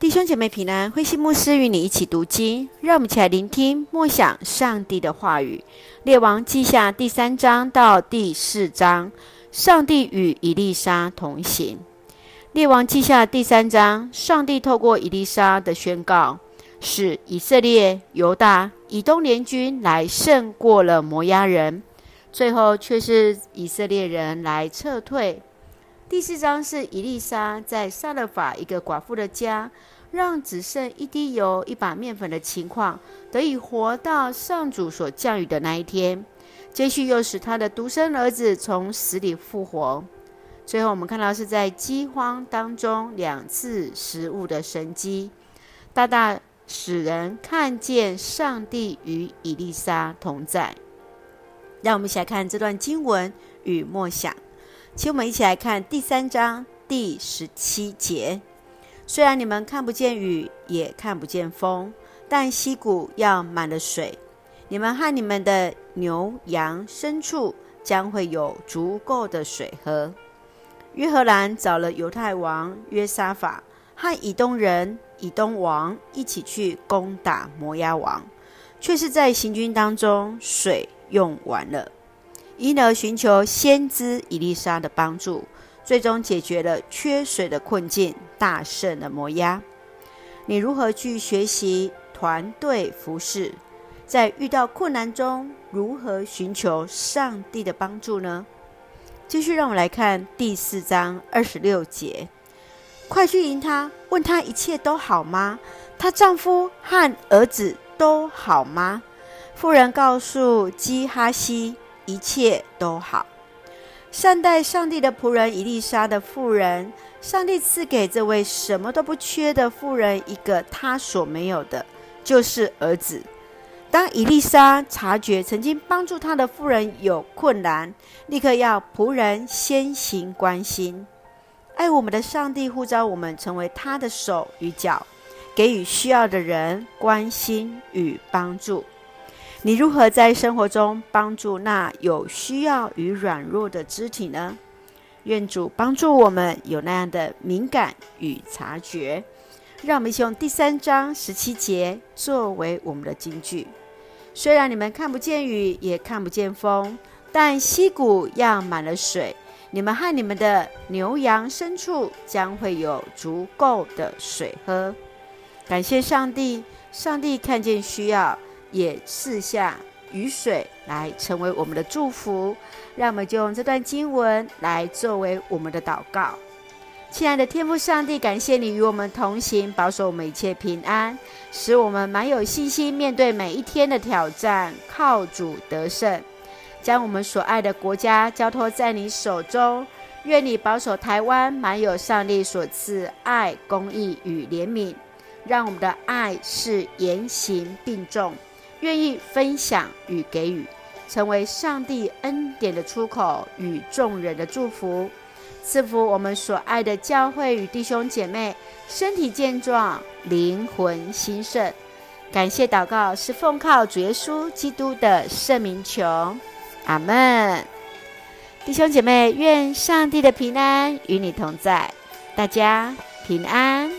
弟兄姐妹平安，慧馨牧师与你一起读经，让我们一起来聆听默想上帝的话语。列王记下第三章到第四章，上帝与以利沙同行。列王记下第三章，上帝透过以利沙的宣告，使以色列、犹大、以东联军来胜过了摩押人，最后却是以色列人来撤退。第四章是以丽莎在撒勒法一个寡妇的家，让只剩一滴油、一把面粉的情况得以活到上主所降雨的那一天。接续又使他的独生儿子从死里复活。最后我们看到是在饥荒当中两次食物的神迹，大大使人看见上帝与以丽莎同在。让我们一起来看这段经文与默想。请我们一起来看第三章第十七节。虽然你们看不见雨，也看不见风，但溪谷要满了水，你们和你们的牛羊牲畜将会有足够的水喝。约荷兰找了犹太王约沙法和以东人以东王一起去攻打摩押王，却是在行军当中水用完了。因而寻求先知以利沙的帮助，最终解决了缺水的困境，大胜了摩押。你如何去学习团队服侍？在遇到困难中，如何寻求上帝的帮助呢？继续，让我们来看第四章二十六节：快去迎她，问她一切都好吗？她丈夫和儿子都好吗？妇人告诉基哈西。一切都好。善待上帝的仆人伊丽莎的妇人，上帝赐给这位什么都不缺的妇人一个他所没有的，就是儿子。当伊丽莎察觉曾经帮助她的妇人有困难，立刻要仆人先行关心。爱我们的上帝呼召我们成为他的手与脚，给予需要的人关心与帮助。你如何在生活中帮助那有需要与软弱的肢体呢？愿主帮助我们有那样的敏感与察觉。让我们一起用第三章十七节作为我们的金句。虽然你们看不见雨，也看不见风，但溪谷要满了水，你们和你们的牛羊牲畜将会有足够的水喝。感谢上帝，上帝看见需要。也赐下雨水来成为我们的祝福，让我们就用这段经文来作为我们的祷告。亲爱的天父上帝，感谢你与我们同行，保守我们一切平安，使我们满有信心面对每一天的挑战，靠主得胜。将我们所爱的国家交托在你手中，愿你保守台湾满有上帝所赐爱、公义与怜悯，让我们的爱是言行并重。愿意分享与给予，成为上帝恩典的出口与众人的祝福，赐福我们所爱的教会与弟兄姐妹身体健壮，灵魂兴盛。感谢祷告是奉靠主耶稣基督的圣名求，阿门。弟兄姐妹，愿上帝的平安与你同在，大家平安。